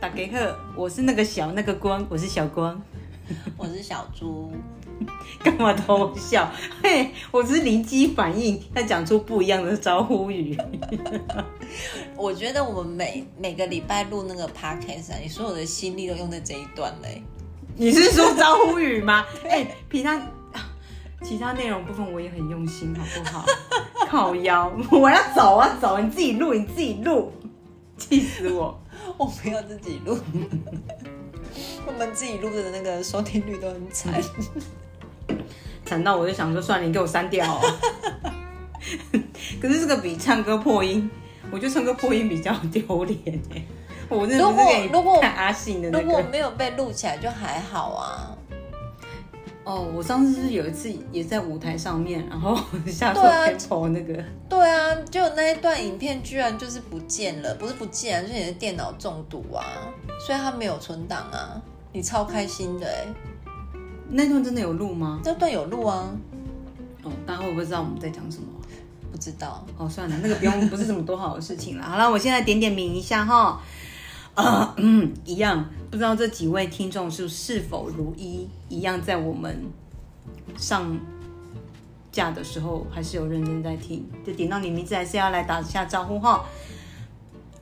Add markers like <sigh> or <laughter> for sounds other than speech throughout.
打给客，我是那个小那个光，我是小光，<laughs> 我是小猪。<laughs> 干嘛偷笑？嘿，我只是灵机反应，他讲出不一样的招呼语。<laughs> 我觉得我们每每个礼拜录那个 podcast 啊，你所有的心力都用在这一段嘞。你是说招呼语吗？哎、其他其他内容部分我也很用心，好不好？靠腰，我要走啊走，你自己录，你自己录，气死我！<laughs> 我们要自己录，<laughs> 我们自己录的那个收听率都很惨。<laughs> 惨到我就想说，算了，你给我删掉、哦。可是这个比唱歌破音，我觉得唱歌破音比较丢脸哎。我如果如果看阿信的那个如果没有被录起来就还好啊。哦，我上次是有一次也在舞台上面，然后 <laughs> 下错对啊 tempo 那个，对啊，就那一段影片居然就是不见了，不是不见是你的电脑中毒啊，所以它没有存档啊。你超开心的哎、那段真的有录吗？那段有录啊？哦，大家会不会知道我们在讲什么？不知道，哦，算了，那个不用，<laughs> 不是什么多好的事情了。好了，我现在点点名一下哈。呃，一样，不知道这几位听众是是否如一一样，在我们上架的时候还是有认真在听，就点到你名字还是要来打一下招呼哈。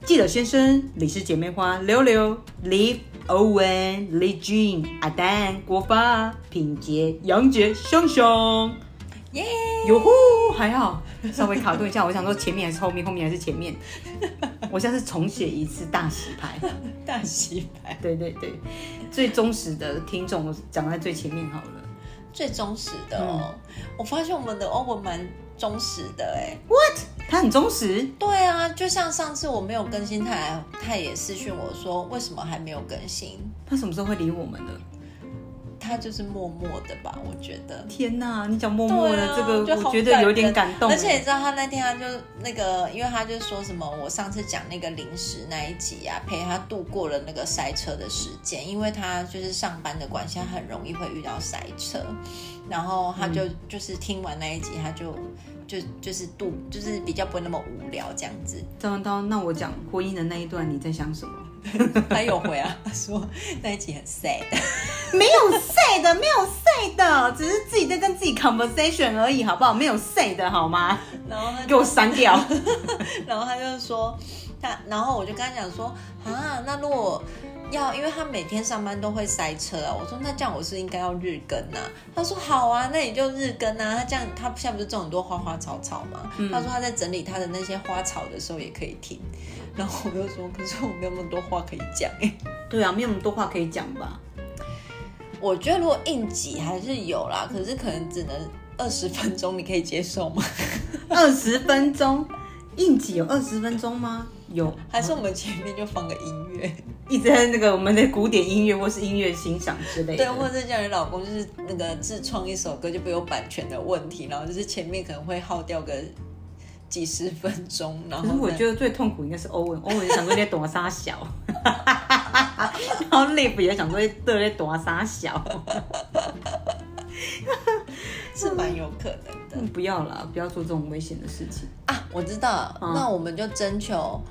记得先生、李氏姐妹花、柳柳、李欧文、李俊、阿丹、国发、品杰、杨杰、香香。耶、哟呼，还好，稍微卡顿一下。我想说前面还是后面，后面还是前面。<laughs> 我下次重写一次大洗牌。大洗牌，对对对，最忠实的听众我讲在最前面好了。最忠实的哦。我发现我们的欧文蛮忠实的哎。What？他很忠实，对啊，就像上次我没有更新，他还他也私讯我说为什么还没有更新，他什么时候会理我们呢？他就是默默的吧，我觉得。天哪，你讲默默的、啊这个，我觉得有点感感动。而且你知道他那天他就那个，因为他就说什么，我上次讲那个零食那一集啊，陪他度过了那个塞车的时间，因为他就是上班的关系，他很容易会遇到塞车，然后他就、就是听完那一集，他就就就是度就是比较不会那么无聊这样子。张文涛，那我讲婚姻的那一段，你在想什么？<laughs> 他有回啊，他说那一集很 sad，<laughs> 没有 sad 的，没有 sad 的，只是自己在跟自己 conversation 而已，好不好？没有 sad 的好吗？然后他给我删掉。<laughs> 然后他就说他，然后我就跟他讲说啊，那如果要，因为他每天上班都会塞车啊，我说那这样我是应该要日更啊。他说好啊，那你就日更啊。他这样他现在不是种很多花花草草嘛？他说他在整理他的那些花草的时候也可以听。然后我就说，可是我没有那么多话可以讲哎。对啊，没有那么多话可以讲吧？我觉得如果应急还是有啦，可是可能只能二十分钟，你可以接受吗？<laughs> 二十分钟，应急有二十分钟吗？有，还是我们前面就放个音乐？<laughs> 一直在那个我们的古典音乐或是音乐欣赏之类的。对，或者叫你老公就是那个自创一首歌，就不会有版权的问题，然后就是前面可能会耗掉个几十分钟，然后我觉得最痛苦应该是欧文，欧文想说你在躲啥小，<laughs> 然后 Liv 也想说你在躲啥小，是蛮有可能的嗯不要啦，不要做这种危险的事情。啊。我知道，嗯那我们就征求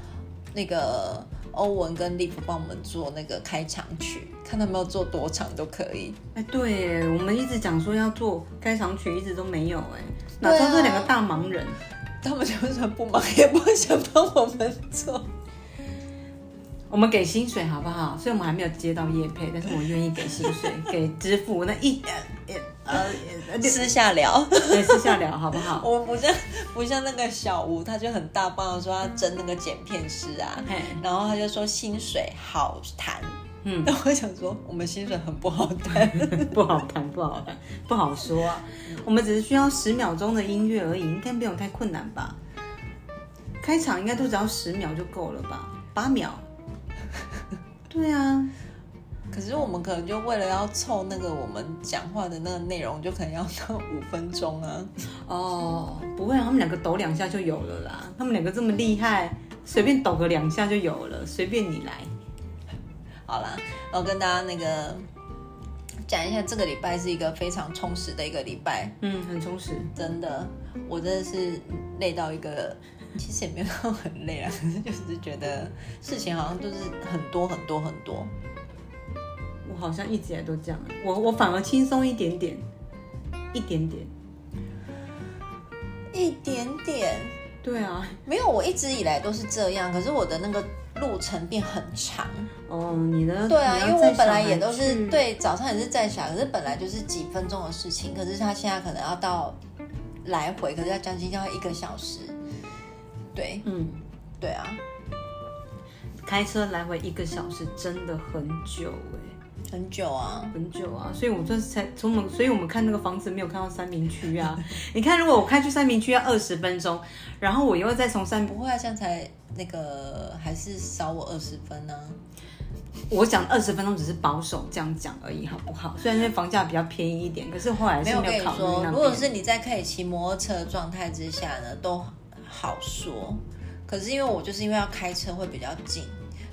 那个欧文跟利弗帮我们做那个开场曲，看他们要做多长都可以。哎，对耶，我们一直讲说要做开场曲，一直都没有哎，哪知道这两个大忙人。他们就算不忙，也不会想帮我们做。我们给薪水好不好？所以我们还没有接到业配，但是我愿意给薪水，<laughs> 给支付那一呃私下聊，对私下聊好不好？<laughs> 我们不像不像那个小吴，他就很大方的说他争那个剪片师啊，然后他就说薪水好谈，嗯，<laughs> 但我想说我们薪水很不好谈，<laughs> 不好谈，不好谈，不好说啊。我们只是需要十秒钟的音乐而已，应该没有太困难吧？开场应该都只要十秒就够了吧？八秒。对啊，可是我们可能就为了要凑那个我们讲话的那个内容，就可能要到五分钟啊。哦，不会啊，他们两个抖两下就有了啦。他们两个这么厉害，随便抖个两下就有了，随便你来。好啦，我跟大家那个讲一下，这个礼拜是一个非常充实的一个礼拜，嗯，很充实。真的，我真的是累到一个 <laughs> 其实也没有很累啊，可 <laughs> 是就是觉得事情好像就是很多很多很多。我好像一直以来都这样，我我反而轻松一点点，一点点。一点点，对啊，没有，我一直以来都是这样，可是我的那个路程变很长。哦，你的对啊，因为我本来也都是，对早上也是在想，可是本来就是几分钟的事情，可是他现在可能要到来回，可是要将近要一个小时。对嗯，对啊，开车来回一个小时真的很久哎、很久啊。很久啊，所以我这才从我们，所以我们看那个房子没有看到三明区啊。<laughs> 你看，如果我开去三明区要二十分钟，然后我又再从三，不会啊，这样才那个还是少我二十分呢、我讲二十分钟只是保守这样讲而已，好不好？虽然那房价比较便宜一点，可是后来是没有考虑那如果。是你在可以骑摩托车的状态之下呢，都好说。可是因为我就是因为要开车会比较近，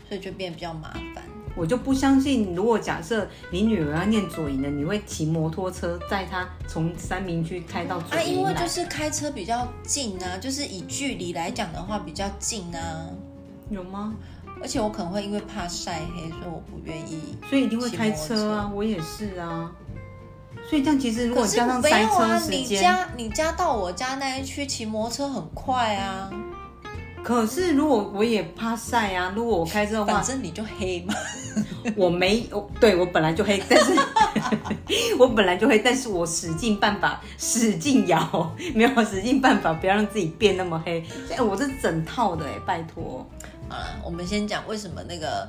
所以就变得比较麻烦。我就不相信，如果假设你女儿要念左营的，你会骑摩托车载她从三明区开到左啊，营啊因为就是开车比较近啊，就是以距离来讲的话比较近啊。有吗？而且我可能会因为怕晒黑，所以我不愿意。所以一定会开车啊，我也是啊。所以这样其实如果加上塞没有啊，你车时间，家你家到我家那一区骑摩托车很快啊，可是如果我也怕晒啊，如果我开车的话反，正你就黑嘛。<laughs> 我没有，对我本来就黑，但是 <laughs> 我本来就黑，但是我使尽办法，使劲摇，没有使尽办法不要让自己变那么黑。哎，我这整套的哎，拜托。好了，我们先讲为什么那个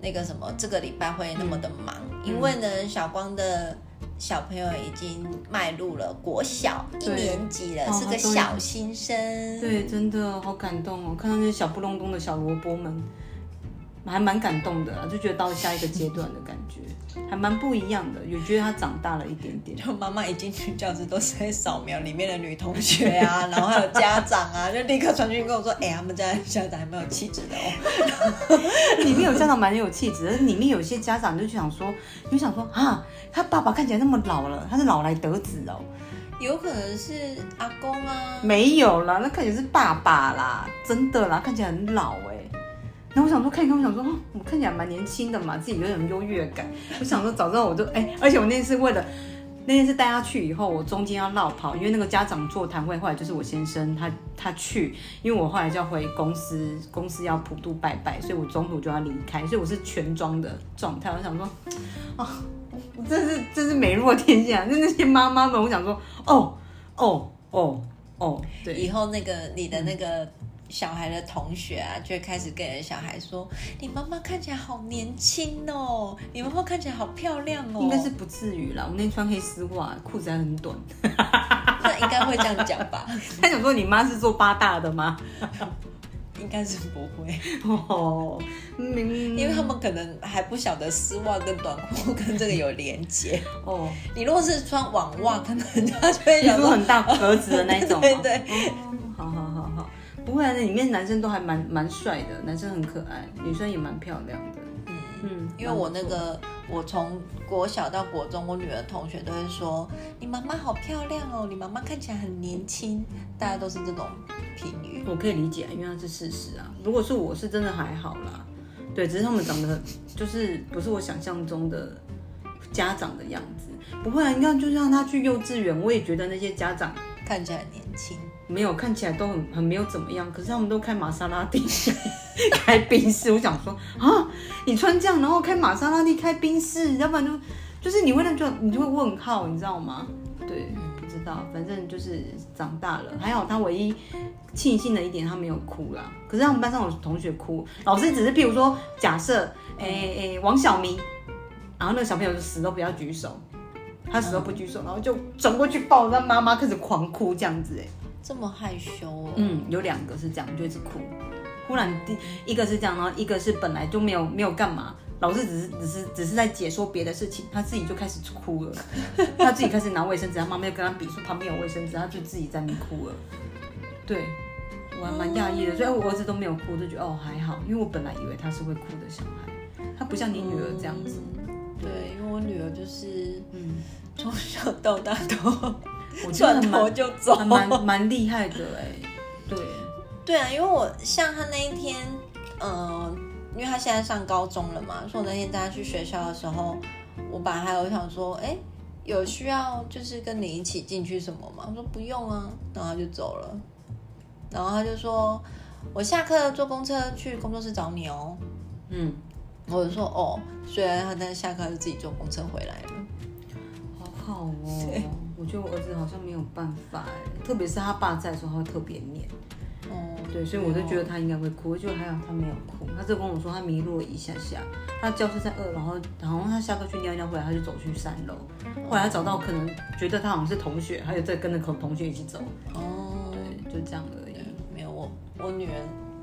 那个什么这个礼拜会那么的忙，因为呢，小光的小朋友已经迈入了国小一年级了，哦是个小新生。对，真的好感动哦！看到那些小不隆咚的小萝卜们，还蛮感动的啊，就觉得到了下一个阶段的感觉，还蛮不一样的，有觉得他长大了一点点。就妈妈一进去教室都是在扫描里面的女同学啊，<laughs> 然后还有家长啊，就立刻传讯跟我说，哎、他们家的家长还蛮有气质的哦。<laughs> 里面有家长蛮有气质，但是里面有些家长就想说，你就想说啊，他爸爸看起来那么老了，他是老来得子哦。有可能是阿公啊，没有啦，那看起来是爸爸啦，真的啦，看起来很老哎、然后我想说看一看，我想说，哦我看起来蛮年轻的嘛，自己有点优越感。我想说，早知道我就哎、而且我那次为了那天是带他去以后，我中间要绕跑，因为那个家长座谈会，后来就是我先生他他去，因为我后来就要回公司，公司要普渡拜拜，所以我中途就要离开，所以我是全装的状态。我想说，啊，真是真是美若天仙啊！就那些妈妈们，我想说，哦哦哦哦，对。以后那个你的那个小孩的同学啊，就会开始跟你的小孩说：“你妈妈看起来好年轻哦，你妈妈看起来好漂亮哦。”应该是不至于啦，我那天穿黑丝袜，裤子还很短。那应该会这样讲吧？他想说你妈是做八大的吗？应该是不会，哦，明，因为他们可能还不晓得丝袜跟短裤跟这个有连接。哦，你如果是穿网袜，可能人家就会想说很大格子的那种吗？<laughs> 对对不会啊，那里面男生都还蛮蛮帅的，男生很可爱，女生也蛮漂亮的。嗯，因为我那个，我从国小到国中，我女儿同学都会说：“你妈妈好漂亮哦，你妈妈看起来很年轻。”大家都是这种评语。我可以理解，因为那是事实啊。如果是我是真的还好啦，对，只是他们 <laughs> 长得就是不是我想象中的家长的样子。不会啊，你看，就像他去幼稚园，我也觉得那些家长看起来很年轻，没有看起来都很很没有怎么样，可是他们都开玛莎拉蒂、开宾士。我想说啊，你穿这样，然后开玛莎拉蒂、开宾士，要不然就就是你会那就你就会问号，你知道吗？对，不知道，反正就是长大了，还好他唯一庆幸的一点，他没有哭啦。可是他们班上有同学哭，老师只是譬如说，假设诶诶、王小明，然后那个小朋友就死都不要举手。他死都不举手，然后就转过去抱着他妈妈，开始狂哭这样子、哎，这么害羞哦。嗯，有两个是这样，就一直哭。忽然第一个是这样，然后一个是本来就没有没有干嘛，老师只是只是只是在解说别的事情，他自己就开始哭了，<laughs> 他自己开始拿卫生纸，他妈妈就跟他比说旁边有卫生纸，他就自己在那哭了。对，我还蛮讶异的，所以我儿子都没有哭，就觉得哦还好，因为我本来以为他是会哭的小孩，他不像你女儿这样子。嗯对，因为我女儿就是嗯，从小到大都我觉得转头就走。蛮蛮厉害的哎，对，对啊，因为我像他那一天，嗯、因为他现在上高中了嘛，所以我那天带他去学校的时候，我本来还有想说，哎，有需要就是跟你一起进去什么吗？我说不用啊，然后他就走了，然后他就说，我下课坐公车去工作室找你哦。嗯，我就说哦，虽然他但是下课就自己坐公车回来了。好好哦。<laughs> 我觉得我儿子好像没有办法哎，特别是他爸在的时候，他会特别黏。哦，对，所以我就觉得他应该会哭，就还好他没有哭。他就跟我说他迷路了一下下，他教室在二楼，然后好像他下课去尿尿回来，他就走去三楼。后来他找到可能觉得他好像是同学，他就再跟着同同学一起走。哦，对，就这样而已。没有我我女儿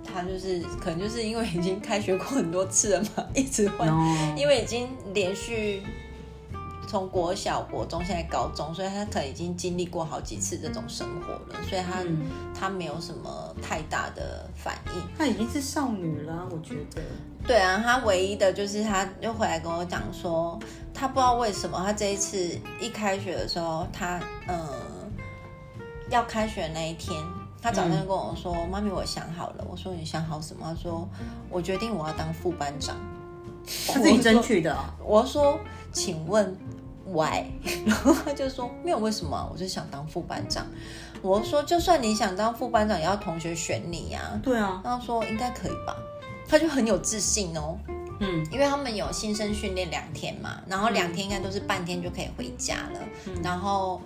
她就是可能就是因为已经开学过很多次了嘛，一直换，哦，因为已经连续从国小、国中，现在高中，所以他可能已经经历过好几次这种生活了，所以他、嗯她没有什么太大的反应。他已经是少女了，我觉得。对啊，他唯一的就是他又回来跟我讲说，他不知道为什么，他这一次一开学的时候，他呃要开学那一天，他早上就跟我说：“妈咪，我想好了。”我说：“你想好什么？”他说：“我决定我要当副班长。”他自己争取的、哦。我说：“请问 why？” 然后他就说：“没有为什么，我就想当副班长。”我说：“就算你想当副班长，也要同学选你呀、对啊，他说：“应该可以吧？”他就很有自信哦。嗯因为他们有新生训练两天嘛，然后两天应该都是半天就可以回家了，嗯然后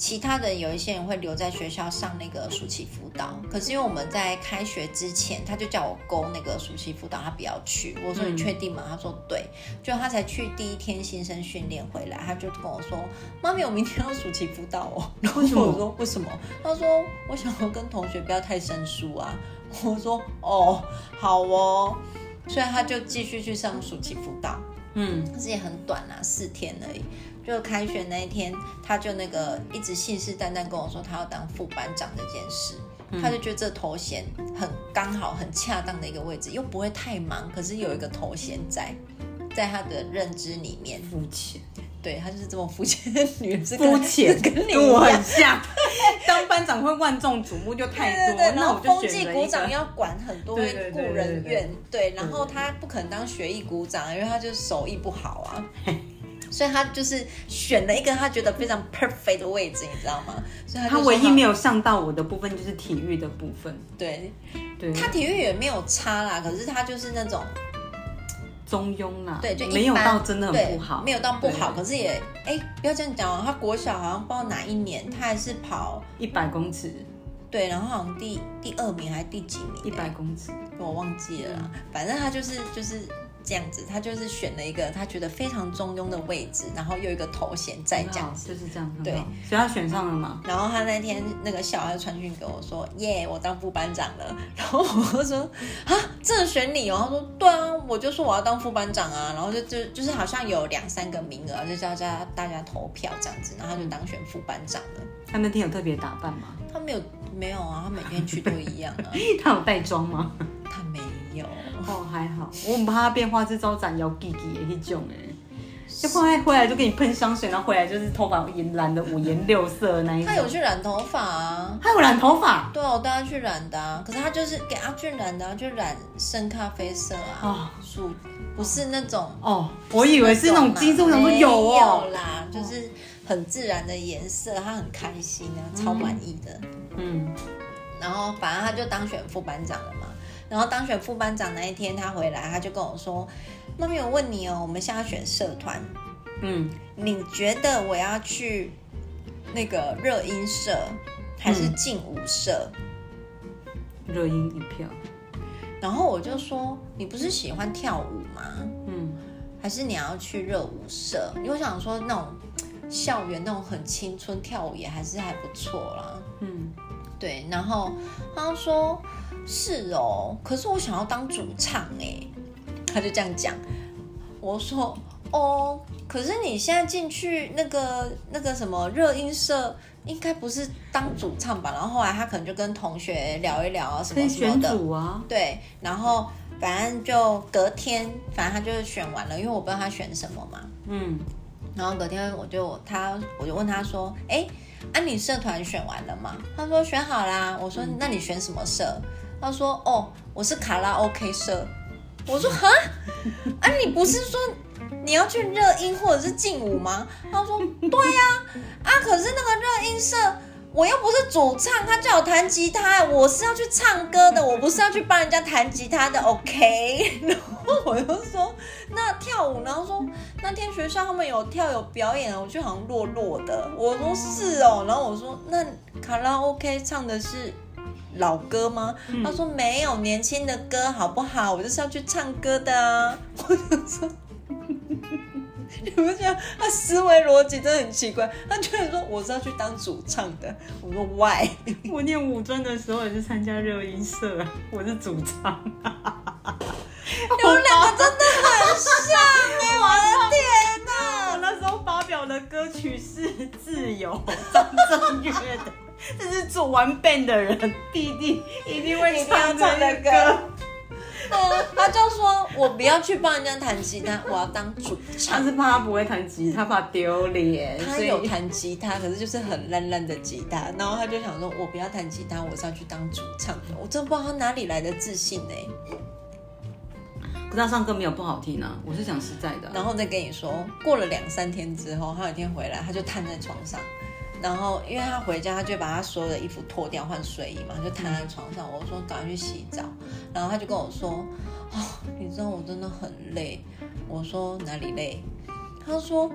其他的有一些人会留在学校上那个暑期辅导，可是因为我们在开学之前，他就叫我勾那个暑期辅导，他不要去。我说你确定吗？他说对，就他才去第一天新生训练回来，他就跟我说：“妈咪，我明天要暑期辅导哦。<laughs> ”然后我说：“为什么？”他说：“我想要跟同学不要太生疏啊。”我说：“哦，好哦。”所以他就继续去上暑期辅导。嗯，可是也很短啊，四天而已。就开学那一天，他就那个一直信誓旦旦跟我说他要当副班长这件事，他就觉得这头衔很刚好、很恰当的一个位置，又不会太忙，可是有一个头衔在，在他的认知里面，肤浅，对他就是这么肤浅的女人，是肤跟浅，跟你跟我很。像。当班长会万众瞩目就太多，对对对，然后风纪股长。要管很多对对雇对对对人院，对，然后他不可能当学艺股长，因为他就手艺不好啊，<laughs> 所以他就是选了一个他觉得非常 perfect 的位置，你知道吗？所以他他唯一没有上到我的部分就是体育的部分，对。对，他体育也没有差啦，可是他就是那种中庸啦，对，就一没有到真的很不好，没有到不好，可是也哎，不要这样讲哦，他国小好像不知道哪一年，他还是跑一百公尺，对，然后好像第第二名还是第几名？一百公尺，我忘记了啦，反正他就是就是这样子，他就是选了一个他觉得非常中庸的位置，然后又一个头衔在这样子。就是这样，很对，所以他选上了嘛，然后他那天那个小孩传讯给我说：“耶，我当副班长了。”然后我就说：“啊，真的选你哦？”他说：“对啊，我就说我要当副班长啊。”然后就就就是好像有两三个名额，就叫大家大家投票这样子，然后他就当选副班长了。他那天有特别打扮吗？他没有没有啊，他每天去都一样啊，<laughs> 他有带妆吗？他没有。哦，还好，我很怕他变花枝招展、摇弟弟的那种哎。就回来回来就给你喷香水，然后回来就是头发颜染的五颜六色的那一种。他有去染头发啊，他有染头发对啊，我带他去染的啊，可是他就是给阿俊染的、啊，就染深咖啡色啊哦，属不是那种，哦，我以为是那种金色，我想说没有哦。啦，就是很自然的颜色，他很开心啊，超满意的。嗯，然后反正他就当选副班长了嘛。然后当选副班长那一天，他回来他就跟我说：“妈咪，我问你哦，我们现在要选社团，嗯，你觉得我要去那个热音社还是劲舞社？”热音一票。然后我就说：“你不是喜欢跳舞吗？嗯，还是你要去热舞社？因为我想说那种校园那种很青春跳舞也还是还不错啦。嗯，对，然后他说是哦，可是我想要当主唱哎，他就这样讲。我说哦，可是你现在进去那个那个什么热音社，应该不是当主唱吧？然后后来他可能就跟同学聊一聊啊什么什么的。组啊。对，然后反正就隔天，反正他就选完了，因为我不知道他选什么嘛。嗯，然后隔天我就他我就问他说：“哎，啊你社团选完了吗？”他说选好啦。我说：“那你选什么社？”他说哦，我是卡拉 OK 社。我说哈，啊，你不是说你要去热音或者是劲舞吗？他说对呀，啊，可是那个热音社。我又不是主唱，他叫我弹吉他，我是要去唱歌的，我不是要去帮人家弹吉他的，OK？<laughs> 然后我就说，那跳舞，然后说那天学校他们有跳有表演，我就好像弱弱的。我说是哦，然后我说那卡拉 OK 唱的是老歌吗？他说没有，年轻的歌好不好？我就是要去唱歌的啊。<laughs> 我就说。你不觉得他思维逻辑真的很奇怪？他居然说我是要去当主唱的。我说 Why？<laughs> 我念五专的时候也是参加热音社，我是主唱。<laughs> 你们两个真的很像哎！我的天哪！我那时候发表的歌曲是《自由》，张震岳的。这是做完 band 的人，弟弟一定会唱的歌。<laughs> 他就说：“我不要去帮人家弹吉他，我要当主唱。”他是怕他不会弹吉他，怕丢脸。他有弹吉他，可是就是很烂烂的吉他。然后他就想说：“我不要弹吉他，我是要去当主唱的。”我真不知道他哪里来的自信呢？可是他唱歌没有不好听啊，我是讲实在的。然后再跟你说，过了两三天之后，他有一天回来，他就瘫在床上。然后，因为他回家，他就把他所有的衣服脱掉换睡衣嘛，就躺在床上。我说赶快去洗澡。然后他就跟我说：“哦，你知道我真的很累。”我说哪里累？他说：“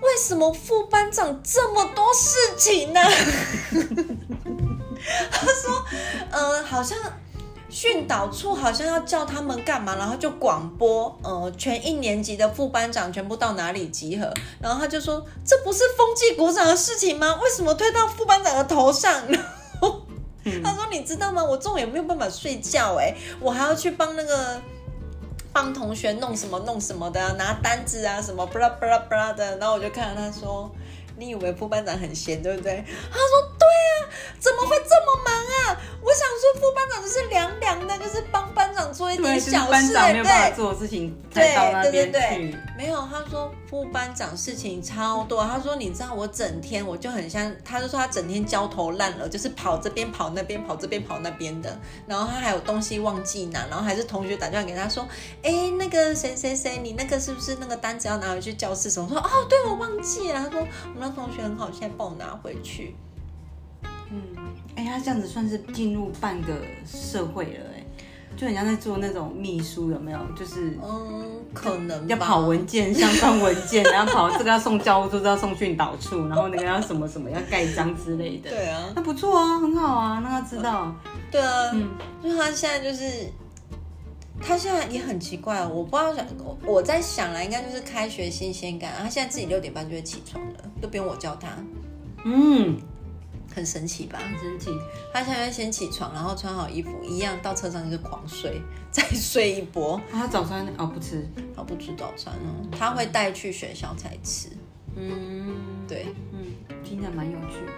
为什么副班长这么多事情呢？” <laughs> 他说：“嗯，好像。”训导处好像要叫他们干嘛，然后就广播，呃，全一年级的副班长全部到哪里集合，然后他就说，这不是风纪鼓掌的事情吗？为什么推到副班长的头上？然后 <laughs> 他说，你知道吗？我中午也没有办法睡觉，哎，我还要去帮那个帮同学弄什么弄什么的，拿单子啊什么，巴拉巴拉巴拉的，然后我就看到他说。你以为副班长很闲，对不对？他说：“对啊，怎么会这么忙啊？”我想说，副班长就是凉凉的，就是帮班长做一点小事，对？做事情对对对对，没有。他说副班长事情超多。他说：“你知道我整天我就很像，他就说他整天焦头烂额，就是跑这边跑那边，跑这边跑那边的。然后他还有东西忘记拿，然后还是同学打电话给他说：‘哎，那个谁谁谁，你那个是不是那个单子要拿回去教室？’什么说哦，对我忘记了。他说我们那。同学很好，现在帮我拿回去。嗯，哎，他这样子算是进入半个社会了，哎，就很像在做那种秘书，有没有？就是，嗯，可能要跑文件、相关文件，然后跑这个要送教务处，要送训导处，然后那个要什么什么要盖章之类的。对啊，那不错啊，很好啊，让他知道。对啊，嗯，就他现在就是。他现在也很奇怪，我不知道想我在想了，应该就是开学新鲜感。他现在自己六点半就会起床了，都不用我叫他。嗯，很神奇吧？很神奇。他现在先起床，然后穿好衣服，一样到车上就是狂睡，<laughs> 再睡一波。他早餐哦不吃，他不吃早餐哦，他会带去学校才吃。嗯，对，嗯，听起来蛮有趣的。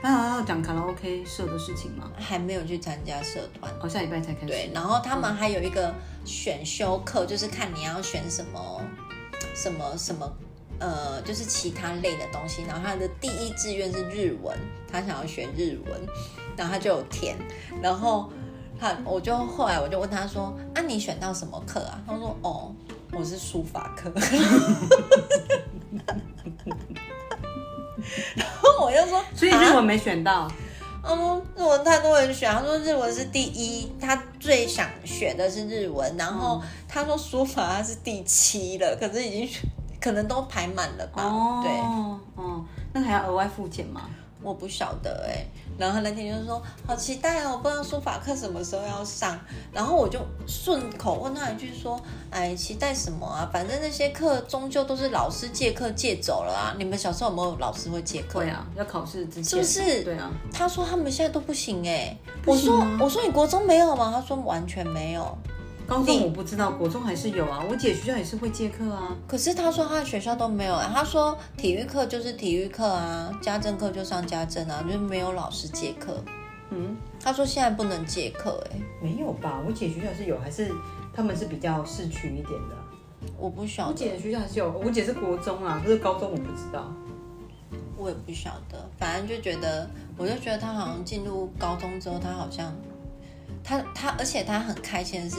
他好像要讲卡拉 OK 社的事情吗？还没有去参加社团，哦，下礼拜才开始。对，然后他们还有一个选修课，就是看你要选什么什么什么，呃，就是其他类的东西。然后他的第一志愿是日文，他想要学日文，然后他就有填。然后他，我就后来我就问他说：“啊，你选到什么课啊？”他说：“哦，我是书法课。<laughs> ”然后我就说，所以日文没选到。嗯，日文太多人选，他说日文是第一，他最想学的是日文。然后他说书法他是第七了，可是已经可能都排满了吧？哦，对，哦，那还要额外付钱吗？我不晓得哎，然后那天就说好期待哦，我不知道书法课什么时候要上，然后我就顺口问他一句说，哎，期待什么啊？反正那些课终究都是老师借课借走了啊。你们小时候有没有老师会借课？对啊，要考试之前是不是？对啊。他说他们现在都不行哎，我说我说你国中没有吗？他说完全没有。高中我不知道，国中还是有啊。我姐学校也是会借课啊。可是她说她的学校都没有啊。她说体育课就是体育课啊，家政课就上家政啊，就是没有老师借课。嗯，她说现在不能借课，哎，没有吧？我姐学校是有，还是他们是比较市区一点的？我不晓得。我姐的学校是有，我姐是国中啊，可是高中我不知道。我也不晓得，反正就觉得，我就觉得她好像进入高中之后，她好像。他他，而且他很开心的是，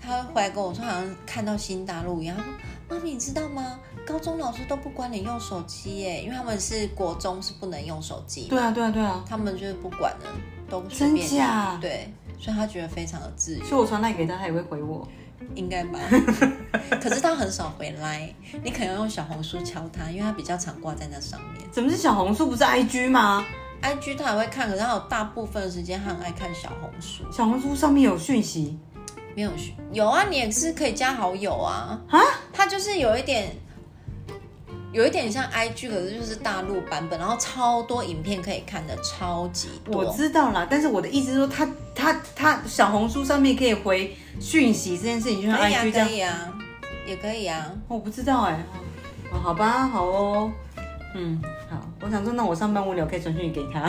他回来跟我说，好像看到新大陆一样。他说：“妈咪，你知道吗？高中老师都不管你用手机耶，因为他们是国中是不能用手机，对啊，对啊，对啊，他们就是不管了，都随真假？对，所以他觉得非常的自由，所以我传赖给他，他也会回我。<laughs> 应该吧？可是他很少回来，你可能要用小红书敲他，因为他比较常挂在那上面。怎么是小红书不是 IG 吗？IG 他也会看，可是他有大部分的时间他很爱看小红书。小红书上面有讯息没有讯有啊，你也是可以加好友啊。啊？他就是有一点，有一点像 IG，可是就是大陆版本，然后超多影片可以看的，超级多我。知道啦，但是我的意思是说，他他他小红书上面可以回讯息这件事情，就像，IG 这可样。以啊，也可以啊。我不知道哎、哦，好吧，好哦，嗯，好，我想说，那我上班无聊可以传讯息给他 <laughs>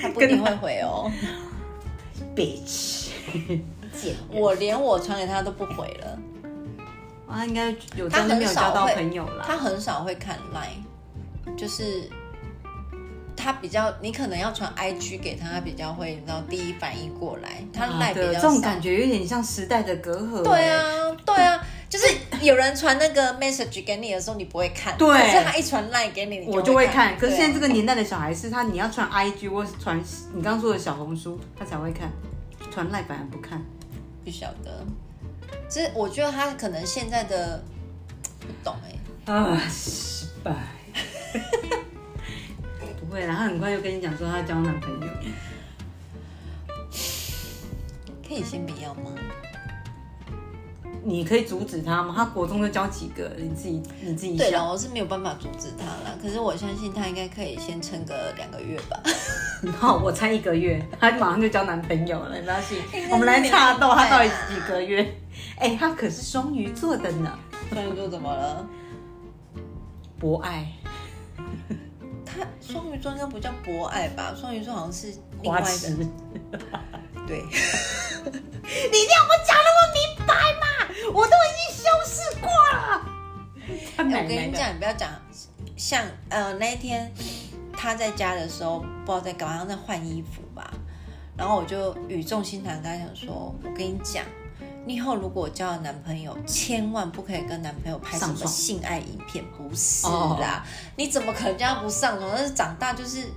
他不一定会回哦。，bitch，贱我连我传给他都不回了，啊，应该有他真的没有交到很少会朋友啦。他很少会看 Line，就是他比较，你可能要传 IG 给他，他比较会，你知道第一反应过来。他啊 Line 比较少。这种感觉有点像时代的隔阂、对，啊，对啊，就是有人传那个 message 给你的时候，你不会看，对可是他一传 line 给你，你我就会看。可是现在这个个年代的小孩是他，你要传 IG 或是传你刚刚说的小红书，他才会看，传赖反而不看。不晓得。其实我觉得他可能现在的不懂哎、啊，失败。不会啦，他很快就跟你讲说他交男朋友。可以先不要吗？你可以阻止他吗？他国中就交几个，你自己你自己对了，想。我是没有办法阻止他了，可是我相信他应该可以先撑个两个月吧。<laughs> 好，我猜一个月，他马上就交男朋友了，你不要信应该。是 <laughs> 我们来查到他到底几个月？<laughs> 哎、他可是双鱼座的呢，双鱼座怎么了？博爱他双鱼座应该不叫博爱吧？双鱼座好像是另花外一痴。对你对。让我讲那么明白嘛？我都已经消失过了。他哎奶奶的我跟你讲，你不要讲，像呃那一天他在家的时候，不知道在干嘛，在换衣服吧。然后我就语重心长跟他讲说：“我跟你讲，你以后如果交了男朋友，千万不可以跟男朋友拍什么性爱影片，不是哦啦，你怎么可能叫他不上床？但是长大就是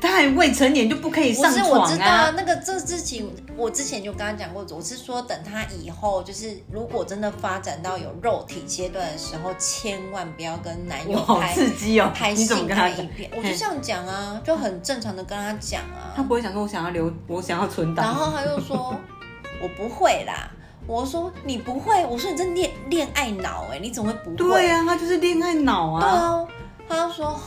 他还未成年就不可以不是上床我知道啊啊？，那个这事情我之前就跟他讲过，我是说等他以后就是如果真的发展到有肉体阶段的时候，千万不要跟男友拍刺激哦！拍性爱影？片，我就这样讲啊，就很正常的跟他讲啊。他不会想说，我想要留，我想要存档。然后他又说，我不会啦。我说你不会，我说你这恋恋爱脑哎、你怎么会不会？对啊，他就是恋爱脑啊对啊。啊，他就说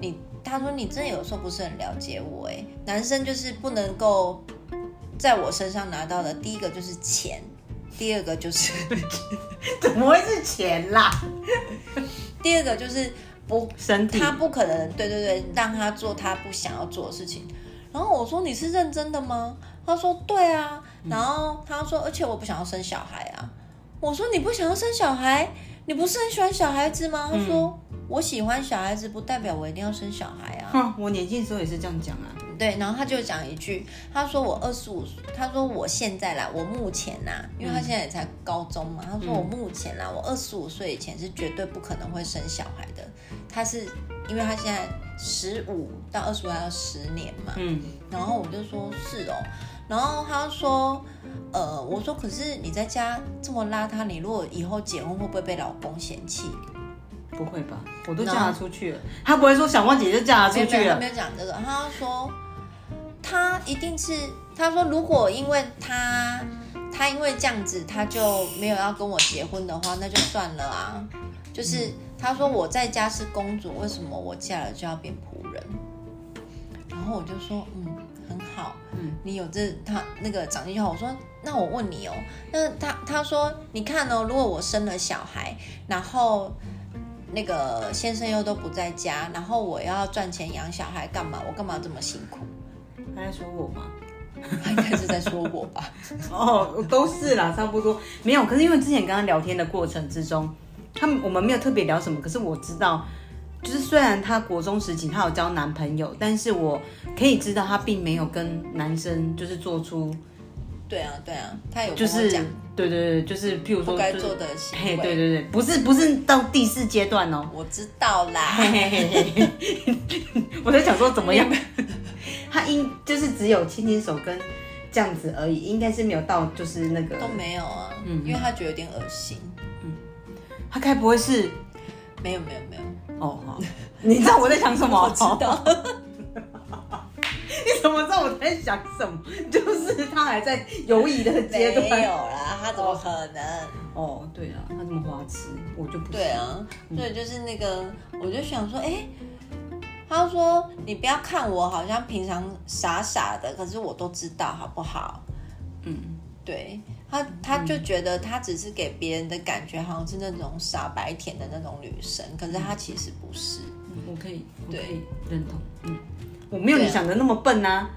你，他说你真的有时候不是很了解我哎、男生就是不能够在我身上拿到的，第一个就是钱，第二个就是 <laughs> 怎么会是钱啦？<laughs> 第二个就是不身体他不可能，对对对，让他做他不想要做的事情。然后我说你是认真的吗？他说对啊。然后他说，而且我不想要生小孩啊。我说你不想要生小孩，你不是很喜欢小孩子吗？他说、我喜欢小孩子，不代表我一定要生小孩啊。哼，我年轻的时候也是这样讲啊。对，然后他就讲一句，他说我二十五，他说我现在啦，我目前啦，因为他现在也才高中嘛，他说我目前啦，我二十五岁以前是绝对不可能会生小孩的。他是因为他现在十五到二十五还要十年嘛，嗯，然后我就说是哦，然后他说，呃，我说可是你在家这么邋遢，你如果以后结婚会不会被老公嫌弃？不会吧？我都嫁他出去了，他不会说小光姐就嫁他出去了没有讲这个，他说他一定是他说如果因为他他因为这样子他就没有要跟我结婚的话，那就算了啊。就是他说我在家是公主，为什么我嫁了就要变仆人？然后我就说嗯很好，嗯，你有这他那个长进就好。我说那我问你哦，那他他说你看哦，如果我生了小孩，然后。那个先生又都不在家，然后我要赚钱养小孩，干嘛？我干嘛这么辛苦？他在说我吗？他应该是在说我吧？<laughs> 哦，都是啦，差不多。没有，可是因为之前跟他聊天的过程之中，他们我们没有特别聊什么，可是我知道就是虽然她国中时期她有交男朋友，但是我可以知道她并没有跟男生就是做出对啊，对啊，他有就是对对对，就是譬如说该做的行嘿，为。对对对，不是不是到第四阶段哦。我知道啦。嘿嘿嘿嘿，<laughs> 我在想说怎么样，<laughs> 他应就是只有牵牵手跟这样子而已，应该是没有到就是那个都，没有啊，嗯因为他觉得有点恶心。嗯他该不会是没有没有没有，哦好，你知道我在想什么？<laughs> 我知道。你怎么知道我在想什么？就是他还在犹疑的阶没有。啦，他怎么可能？哦，对啊，他这么花痴，我就不行对，啊，所以就是那个，我就想说，哎、他说你不要看我好像平常傻傻的，可是我都知道，好不好？嗯，对他，他就觉得他只是给别人的感觉好像是那种傻白甜的那种女生，可是他其实不是。嗯我可以，我可对以认同，嗯，我没有你想的那么笨啊。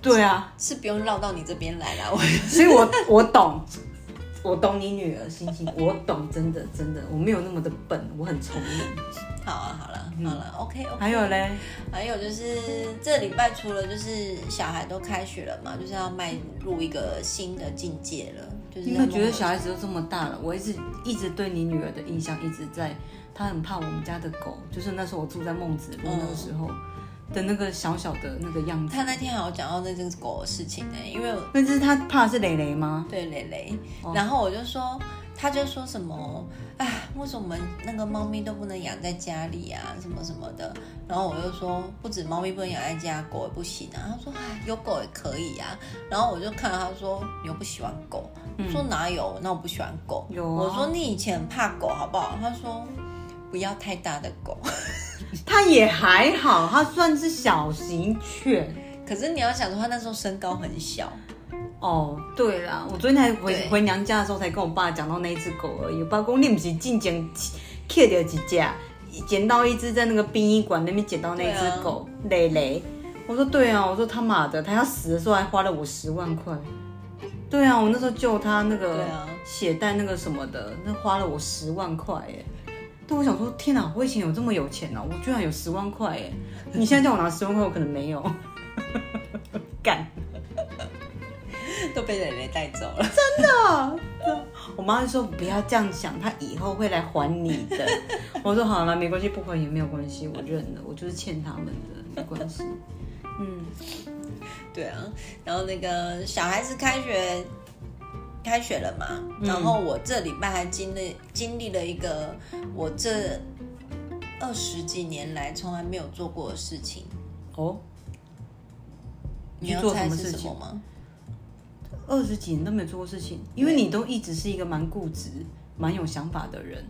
对啊，是不用绕到你这边来啦，我所以我 <laughs> 我懂，我懂你女儿心情，我懂，真的真的，我没有那么的笨，我很聪明。好啊，好了，好了，OK OK。还有嘞，还有就是这礼拜除了就是小孩都开学了嘛，就是要迈入一个新的境界了。就是没有觉得小孩孩子都这么大了？我一直一直对你女儿的印象一直在，她很怕我们家的狗，就是那时候我住在孟子路那个时候的那个小小的那个样子。他那天还有讲到那只狗的事情呢、因为我那是他怕的是蕾蕾吗？对蕾蕾，哦然后我就说，他就说什么哎，为什么我们那个猫咪都不能养在家里啊，什么什么的。然后我就说，不止猫咪不能养在家，狗也不行啊。他说，哎，有狗也可以啊。然后我就看到他说，你又不喜欢狗，我说哪有？那我不喜欢狗。嗯有啊我说你以前很怕狗好不好？他说不要太大的狗。<laughs> <laughs> 她也还好，它算是小型犬。可是你要想说，他那时候身高很小，哦，对啦，我昨天才回回娘家的时候才跟我爸讲到那一只狗而已。我爸讲你不是进前捡掉几只，捡到一只在那个殡仪馆那边捡到那只狗蕾蕾。我说对啊，我说他妈的，他要死的时候还花了我十万块。对啊，我那时候救他那个血袋那个什么的，那花了我十万块哎。对，我想说天哪，我以前有这么有钱哦、我居然有十万块哎！你现在叫我拿十万块，我可能没有。<laughs> 干。都被蕾蕾带走了。真的我妈就说不要这样想，她以后会来还你的。我说好了，没关系，不还也没有关系，我认了，我就是欠他们的，没关系。嗯，对啊，然后那个小孩子开学开学了嘛，嗯然后我这礼拜还经历经历了一个我这二十几年来从来没有做过的事情。哦，你要猜是么事情什么吗？二十几年都没有做过事情，因为你都一直是一个蛮固执、蛮有想法的人。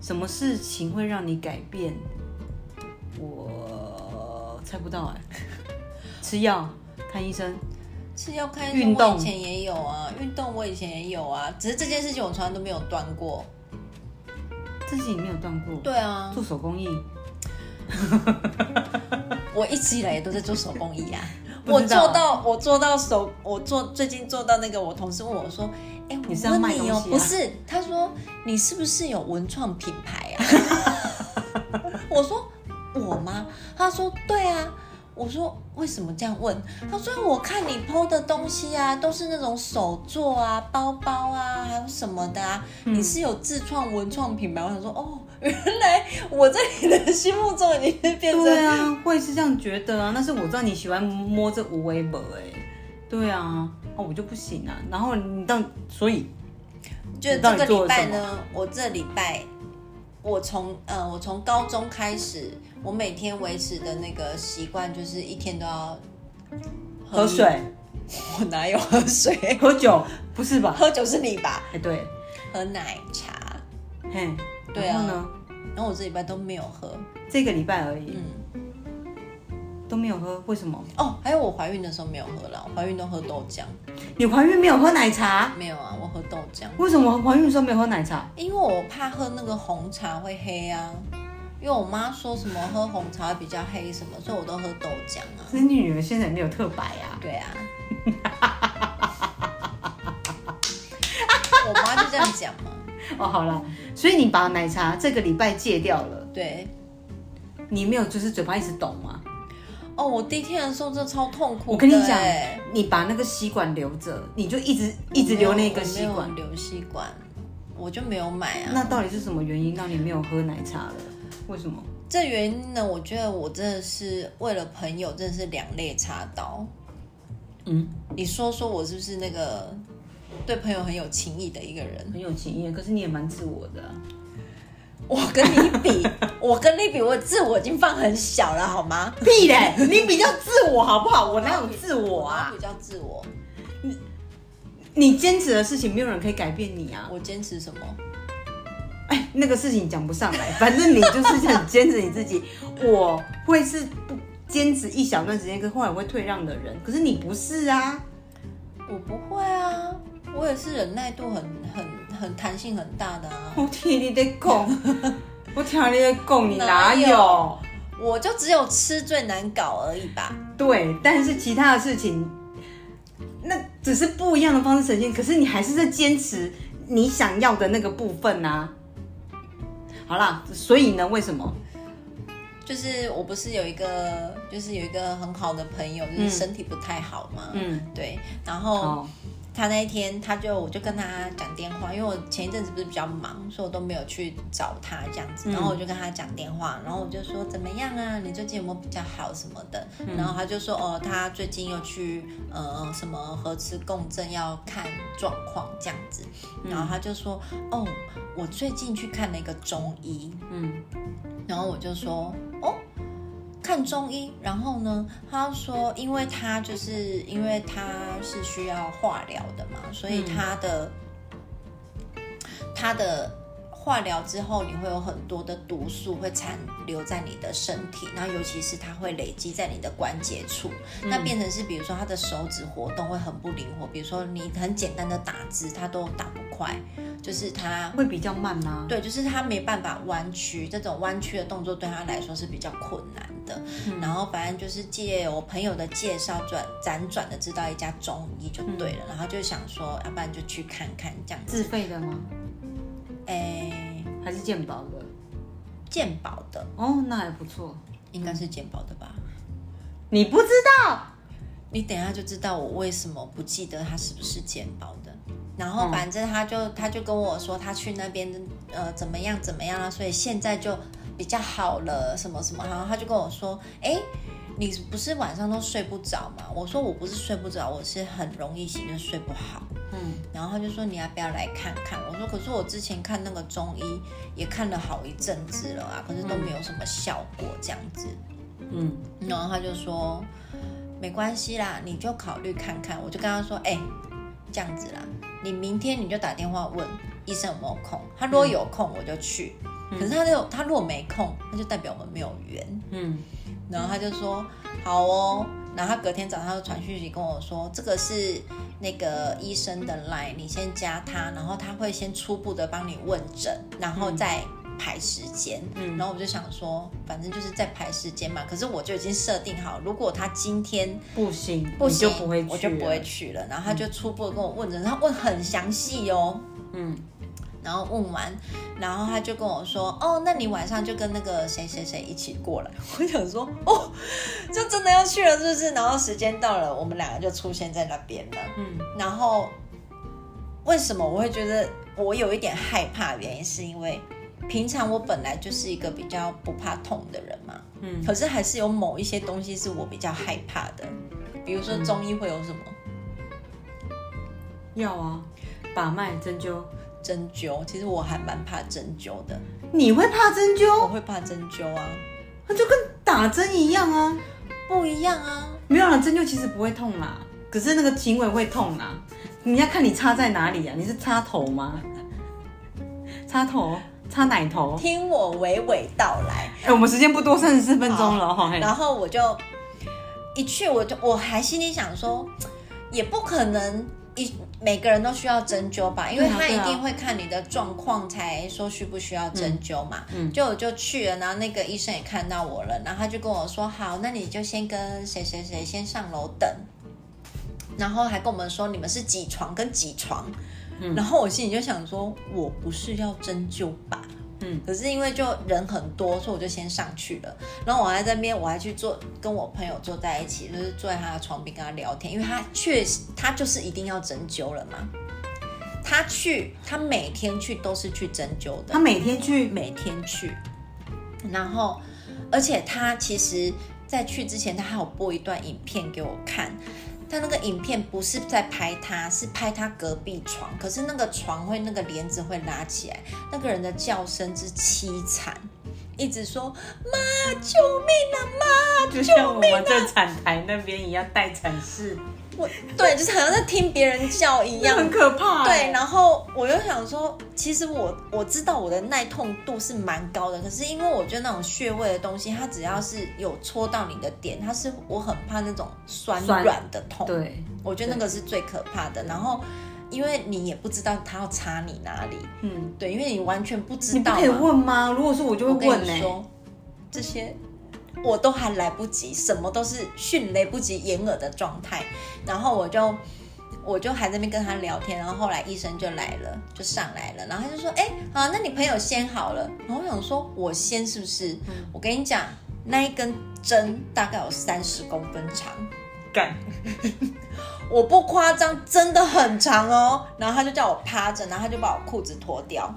什么事情会让你改变？我猜不到哎、吃药、看医生，吃要看医运动我以前也有啊，运动我以前也有啊，只是这件事情我从来都没有断过。这事情没有断过。对啊，做手工艺，<laughs> 我一直以来也都在做手工艺啊。<laughs> 我做到，我做到手，我做最近做到那个，我同事问我说：“哎、我问你哦、不是？”他说：“你是不是有文创品牌啊？” <laughs> 我说：“我吗？”他说：“对啊。”我说：“为什么这样问？”他说：“我看你 PO 的东西啊，都是那种手作啊、包包啊，还有什么的啊，嗯你是有自创文创品牌。”我想说：“哦，原来我在你的心目中已经是变成对啊，会是这样觉得啊。但是我知道你喜欢摸这无微博哎，对啊，哦我就不行啊。然后你到所以就这个礼拜呢，我这礼拜我从呃我从高中开始，我每天维持的那个习惯就是一天都要喝水、我哪有喝水？喝酒，不是吧？喝酒是你吧？哎，对，喝奶茶。嘿，对啊然后呢，然后我这礼拜都没有喝。这个礼拜而已，嗯，都没有喝，为什么？哦，还有我怀孕的时候没有喝了，我怀孕都喝豆浆。你怀孕没有喝奶茶？没有啊，我喝豆浆，为什么怀孕的时候没有喝奶茶？因为我怕喝那个红茶会黑啊。因为我妈说什么喝红茶比较黑什么，所以我都喝豆浆啊。是你女儿现在没有特白啊？对啊，<laughs> 我妈就这样讲嘛。哦，好了，所以你把奶茶这个礼拜戒掉了，对，你没有就是嘴巴一直抖吗？哦，我第一天的时候真的超痛苦。我跟你讲哎，你把那个吸管留着，你就一直一直留那个吸管留吸管，我就没有买啊。那到底是什么原因让你没有喝奶茶了？为什么？这原因呢？我觉得我真的是为了朋友，真的是两肋插刀。嗯，你说说我是不是那个对朋友很有情义的一个人？很有情义，可是你也蛮自我的啊、我跟你比，我跟你比，我自我已经放很小了，好吗？屁嘞！你比较自我好不好？我哪有自我啊我？比较自我。你你坚持的事情，没有人可以改变你啊！我坚持什么？哎，那个事情讲不上来，<laughs> 反正你就是很坚持你自己。我会是不坚持一小段时间，可后来我会退让的人，可是你不是啊。我不会啊，我也是忍耐度很很很弹性很大的啊。<laughs> 我听你在讲，<laughs> 我听你在讲，你哪哪有？有我就只有吃最难搞而已吧。对，但是其他的事情，那只是不一样的方式呈现，可是你还是在坚持你想要的那个部分啊。好啦，所以呢，为什么？就是我不是有一个，就是有一个很好的朋友，就是身体不太好嘛。嗯，对，然后哦，他那一天，他就我就跟他讲电话，因为我前一阵子不是比较忙，所以我都没有去找他这样子。然后我就跟他讲电话，然后我就说怎么样啊？你最近有没有比较好什么的？然后他就说哦，他最近又去呃什么核磁共振要看状况这样子。然后他就说哦，我最近去看了一个中医，嗯然后我就说哦。看中医，然后呢，他说，因为他就是因为他是需要化疗的嘛，所以他的、他的化疗之后，你会有很多的毒素会残留在你的身体，然后尤其是它会累积在你的关节处，那变成是比如说他的手指活动会很不灵活，比如说你很简单的打字，他都打不快，就是他会比较慢吗？对，就是他没办法弯曲，这种弯曲的动作对他来说是比较困难的。然后反正就是借我朋友的介绍转辗转的知道一家中医就对了，然后就想说，要不然就去看看这样子。自费的吗？诶，还是健保的？健保的哦，那还不错。应该是健保的吧？你不知道？你等一下就知道我为什么不记得他是不是健保的。然后反正他就他就跟我说他去那边呃怎么样怎么样啊，所以现在就比较好了什么什么。然后他就跟我说，哎，你不是晚上都睡不着吗？我说我不是睡不着，我是很容易醒，就睡不好。嗯，然后他就说你要不要来看看？我说可是我之前看那个中医也看了好一阵子了啊，可是都没有什么效果这样子。嗯，然后他就说没关系啦，你就考虑看看。我就跟他说，哎、这样子啦，你明天你就打电话问医生有没有空，他如果有空我就去。可是他就他如果没空，那就代表我们没有缘。嗯，然后他就说好哦，然后他隔天早上就传讯息跟我说，这个是那个医生的 line，你先加他，然后他会先初步的帮你问诊，然后再排时间。嗯然后我就想说，反正就是在排时间嘛。可是我就已经设定好，如果他今天不行，不行，你就不会去，我就不会。去了。然后他就初步的跟我问诊，他问很详细哦。嗯，然后问完，然后他就跟我说：“哦，那你晚上就跟那个谁谁谁一起过来。<laughs> ”我想说：“哦，就真的要去了，是不是？”然后时间到了，我们两个就出现在那边了。嗯，然后为什么我会觉得我有一点害怕？原因是因为平常我本来就是一个比较不怕痛的人嘛，嗯可是还是有某一些东西是我比较害怕的，比如说中医会有什么要啊，把脉、针灸。针灸，其实我还蛮怕针灸的，你会怕针灸我灸？会怕针灸啊，那就跟打针一样啊。不一样啊。没有啦，针灸其实不会痛啦，可是那个行为会痛啦。你要看你插在哪里啊？你是插头吗？<laughs> 插头？插奶头？听我娓娓道来，哎、我们时间不多，三十四分钟了然后我就一去，我就我还心里想说，也不可能一每个人都需要针灸吧，因为他一定会看你的状况才说需不需要针灸嘛。嗯就我就去了，然后那个医生也看到我了，然后他就跟我说，好，那你就先跟谁谁谁先上楼等。然后还跟我们说你们是几床跟几床，嗯然后我心里就想说，我不是要针灸吧？嗯，可是因为就人很多，所以我就先上去了。然后我还在那边，我还去坐，跟我朋友坐在一起，就是坐在他的床边跟他聊天，因为他确实他就是一定要针灸了嘛。他去，他每天去都是去针灸的他，每天去，每天去，然后而且他其实在去之前，他还有播一段影片给我看。他那个影片不是在拍他，是拍他隔壁床，可是那个床会那个帘子会拉起来，那个人的叫声之凄惨，一直说妈救命啊妈就像我救命啊！们在产台那边一样待产室，我对，就是好像在听别人叫一样，很可怕、对，然后我又想说，其实我我知道我的耐痛度是蛮高的，可是因为我觉得那种穴位的东西，它只要是有戳到你的点，它是我很怕那种酸酸软的痛，对，我觉得那个是最可怕的。然后因为你也不知道他要插你哪里，嗯，对，因为你完全不知道嘛。你不可以问吗？如果是我就会问说，这些我都还来不及，什么都是迅雷不及掩耳的状态。然后我就我就还在那边跟他聊天，然后后来医生就来了，就上来了，然后他就说：“哎、好，那你朋友先好了。”然后我想说，我先是不是？我跟你讲，那一根针大概有三十公分长。干，我不夸张，真的很长哦。然后他就叫我趴着，然后他就把我裤子脱掉，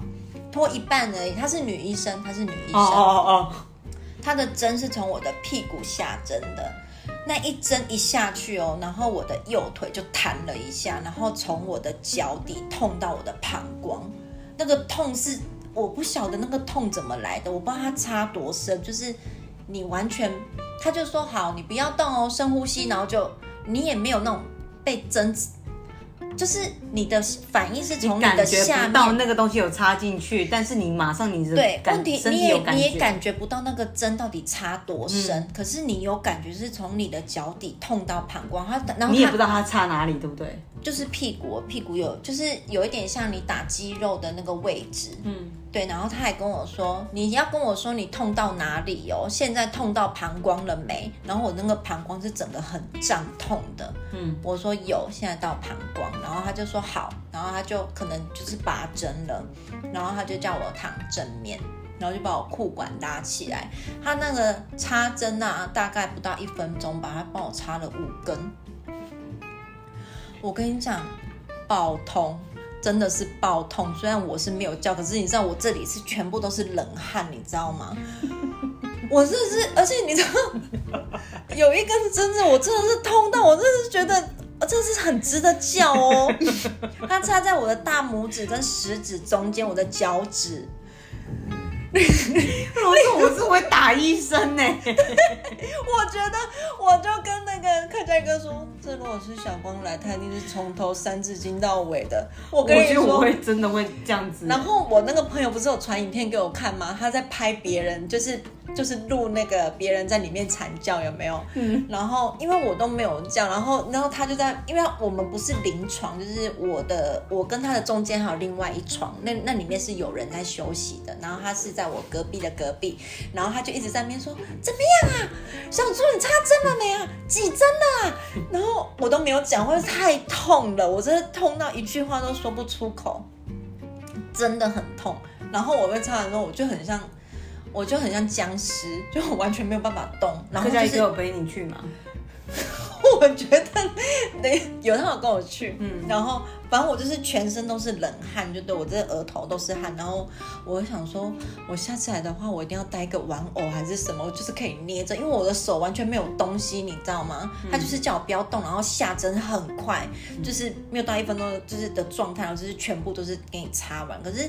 脱一半而已。她是女医生，她是女医生。哦哦哦，它的针是从我的屁股下针的，那一针一下去哦，然后我的右腿就弹了一下，然后从我的脚底痛到我的膀胱，那个痛是我不晓得那个痛怎么来的，我不知道它插多深，就是你完全，他就说好，你不要动哦，深呼吸，然后就你也没有那种被针。就是你的反应是从你的感觉下面不到那个东西有插进去，但是你马上你的对，问题你也你也感觉不到那个针到底插多深，可是你有感觉是从你的脚底痛到膀胱，它然后你也不知道它插哪里，对不对？就是屁股，屁股有就是有一点像你打肌肉的那个位置，嗯，对，然后他还跟我说，你要跟我说你痛到哪里哦，现在痛到膀胱了没？然后我那个膀胱是整个很胀痛的，嗯，我说有，现在到膀胱，然后他就说好，然后他就可能就是拔针了，然后他就叫我躺正面。然后就把我裤管拉起来，他那个插针啊，大概不到一分钟吧，他帮我插了五根。我跟你讲，爆痛，真的是爆痛。虽然我是没有叫，可是你知道我这里是全部都是冷汗，你知道吗？<laughs> 我真的是，而且你知道，有一根针子，我真的是痛到，我真的是觉得，呃这是很值得叫哦。<laughs> 它插在我的大拇指跟食指中间，我的脚趾。我说我是会打医生呢、<laughs> 我觉得，我就跟那个客家哥说，这如果是小光来，他一定是从头三字经到尾的。我我跟你说，觉得我会真的会这样子。然后我那个朋友不是有传影片给我看吗？他在拍别人，就是就是录那个别人在里面惨叫，有没有？嗯，然后因为我都没有叫，然后然后他就在，因为我们不是临床，就是我的我跟他的中间还有另外一床，那那里面是有人在休息的，然后他是在我隔壁的隔壁，然后他就一直在那边说怎么样啊，小猪你插针了没啊？几针了、啊？然后我都没有讲，或者太痛了，我真的痛到一句话都说不出口，真的很痛。然后我被插的时候，我就很像。我就很像僵尸，就完全没有办法动，然后就是客家有陪你去吗？<laughs> 我觉得对，有他有跟我去，嗯然后反正我就是全身都是冷汗，就对我这额头都是汗，然后我想说，我下次来的话，我一定要带一个玩偶还是什么，就是可以捏着，因为我的手完全没有东西，你知道吗？他就是叫我不要动，然后下针很快，就是没有到一分钟就是的状态，然后就是全部都是给你擦完，可是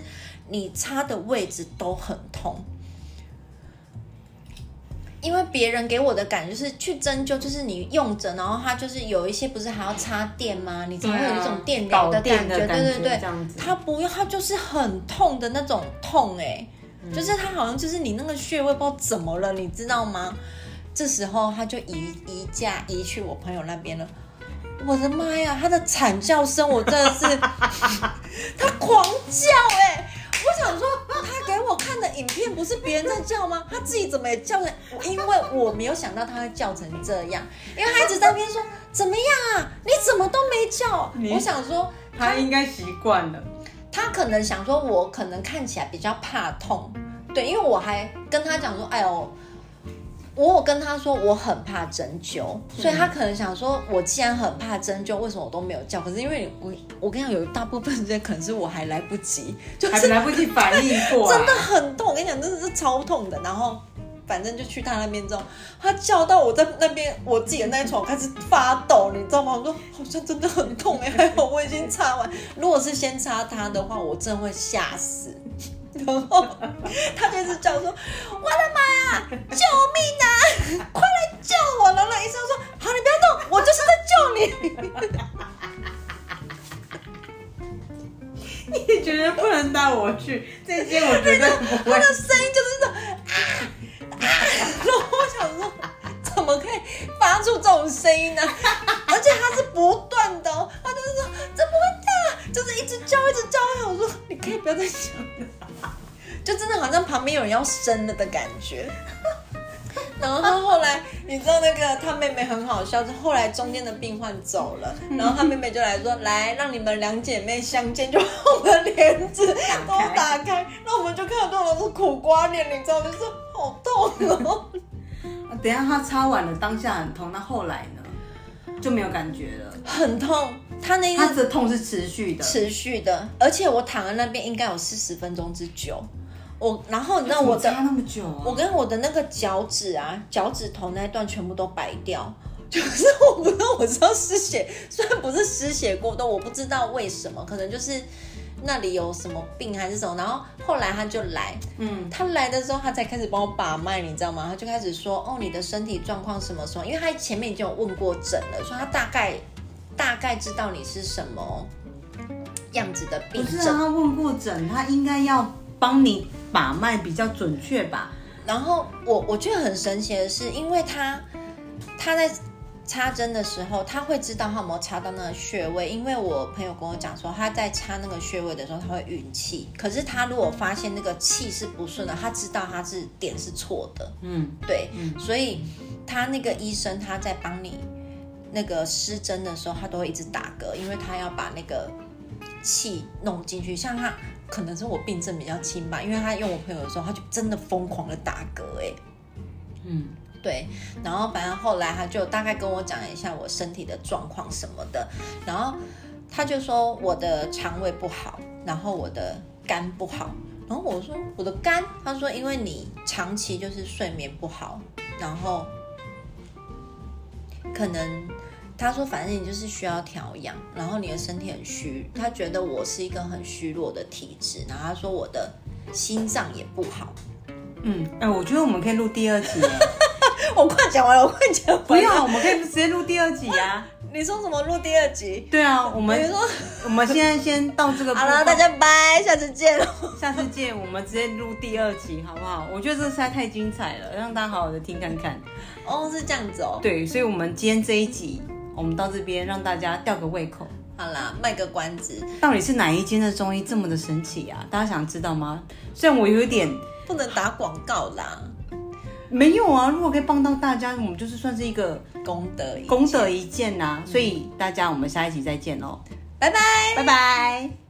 你擦的位置都很痛。因为别人给我的感觉是去针灸，就是你用着，然后它就是有一些不是还要插电吗？你才会有一种电疗的感觉，对对对。这样子，它不用，它就是很痛的那种痛、哎、就是它好像就是你那个穴位不知道怎么了，你知道吗？这时候他就移移架移去我朋友那边了。我的妈呀，他的惨叫声我真的是，<laughs> 他狂叫哎、我想说，我看的影片不是别人在叫吗？他自己怎么也叫成？因为我没有想到他会叫成这样，因为他一直在那边说怎么样啊？你怎么都没叫？我想说，他应该习惯了。他可能想说，我可能看起来比较怕痛，对，因为我还跟他讲说，哎呦。我有跟他说我很怕针灸，所以他可能想说，我既然很怕针灸，为什么我都没有叫？可是因为我我跟你讲，有大部分时间可能是我还来不及，就还来不及反应过来，真的很痛。我跟你讲，真的是超痛的。然后反正就去他那边之后，他叫到我在那边我自己的那一床开始发抖，你知道吗？我说好像真的很痛哎，还好我已经擦完。如果是先擦他的话，我真的会吓死。然后他就是叫说：“我的妈呀，救命啊！快来救我！”然后医生说：“好，你不要动，我就是在救你。” <laughs> 你觉得不能带我去这些？我觉得 <laughs> 他的声音就是那种啊啊！然后我想说，怎么可以发出这种声音呢？<laughs> 而且他是不断的，他就是说怎么会这样？就是一直叫，一直叫。我说你可以不要再叫了。就真的好像旁边有人要生了的感觉，<laughs> 然后他后来，你知道那个他妹妹很好笑，是后来中间的病患走了，然后他妹妹就来说，来让你们两姐妹相见，就把我们的帘子都打开，那我们就看到都是苦瓜脸，你知道，就说好痛哦。等下他擦完了，当下很痛，那后来呢？就没有感觉了，很痛。他那他的痛是持续的，持续的，而且我躺在那边应该有四十分钟之久。我然后你知道我的，我跟我的那个脚趾啊，脚趾头那一段全部都白掉，<laughs> 就是我不知道我知道失血，虽然不是失血过多，我不知道为什么，可能就是那里有什么病还是什么。然后后来他就来，嗯，他来的时候他才开始帮我把脉，你知道吗？他就开始说，哦，你的身体状况什么时候？因为他前面已经有问过诊了，所以他大概大概知道你是什么样子的病症。他问过诊，他应该要帮你。把脉比较准确吧，然后我我觉得很神奇的是，因为他他在插针的时候，他会知道他有没有插到那个穴位。因为我朋友跟我讲说，他在插那个穴位的时候，他会运气。可是他如果发现那个气是不顺的，他知道他是点是错的。嗯，对，所以他那个医生他在帮你那个施针的时候，他都会一直打嗝，因为他要把那个气弄进去。像他。可能是我病症比较轻吧，因为他用我朋友的时候，他就真的疯狂的打嗝，哎，嗯，对，然后反正后来他就大概跟我讲一下我身体的状况什么的，然后他就说我的肠胃不好，然后我的肝不好，然后我说我的肝，他说因为你长期就是睡眠不好，然后可能。他说：“反正你就是需要调养，然后你的身体很虚。他觉得我是一个很虚弱的体质，然后他说我的心脏也不好。嗯，哎，我觉得我们可以录第二集。<laughs> 我快讲完了，我快讲完。不要，我们可以直接录第二集呀。<laughs> 你说什么？录第二集？对啊，我们说我们现在先到这个。好了，大家拜，下次见下次见，我们直接录第二集，好不好？我觉得这实在太精彩了，让大家好好的听看看。哦，是这样子哦。对，所以我们今天这一集。我们到这边让大家吊个胃口，好啦，卖个关子。到底是哪一间的中医这么的神奇啊？大家想知道吗？虽然我有一点不能打广告啦，没有啊。如果可以帮到大家，我们就是算是一个功德功德一件呐。所以大家，我们下一集再见喽，拜拜，拜拜。